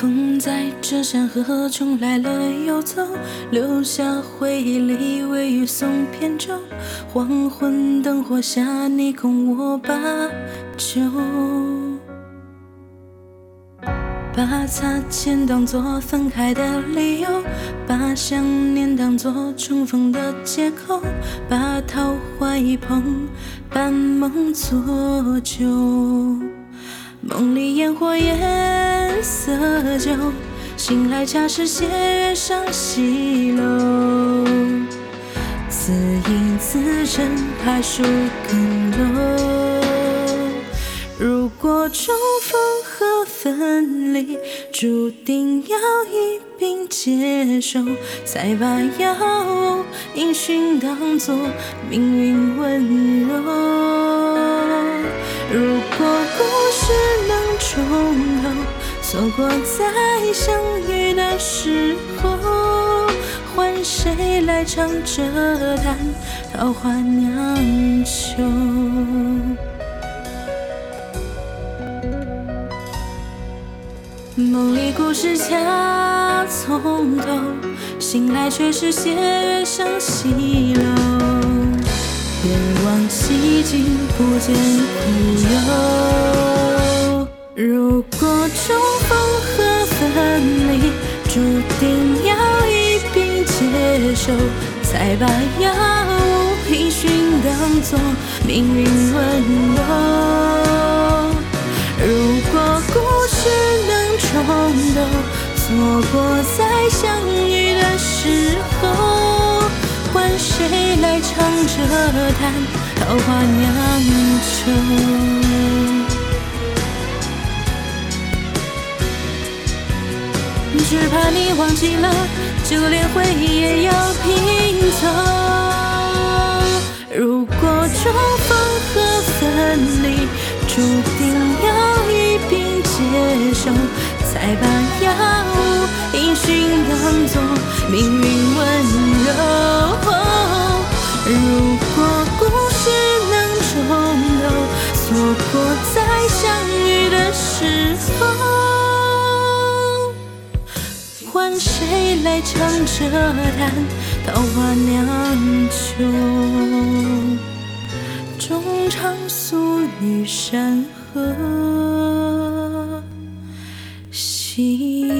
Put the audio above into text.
风在这山河中来了又走，留下回忆里微雨送扁舟。黄昏灯火下，你共我把酒，把擦肩当作分开的理由，把想念当作重逢的借口，把桃花一捧，半梦作酒。梦里烟火也色旧，醒来恰是斜月上西楼。自影自枕，拍树更漏。如果重逢和分离注定要一并接受，才把杳无音讯当作命运温柔。错过再相遇的时候，换谁来唱这坛桃花酿酒？梦里故事恰从头，醒来却是斜月上西楼。别往昔境不见苦忧。注定要一并接受，才把杳无音讯当作命运温柔。如果故事能重头，错过再相遇的时候，换谁来唱这坛桃花酿酒？只怕你忘记了，就连回忆也要拼凑。如果重逢和分离注定要一并接受，才把杳无音讯当作命运温柔。如果故事能重头，错过再相遇的时候。谁来唱这叹桃花酿酒？衷肠诉与山河西。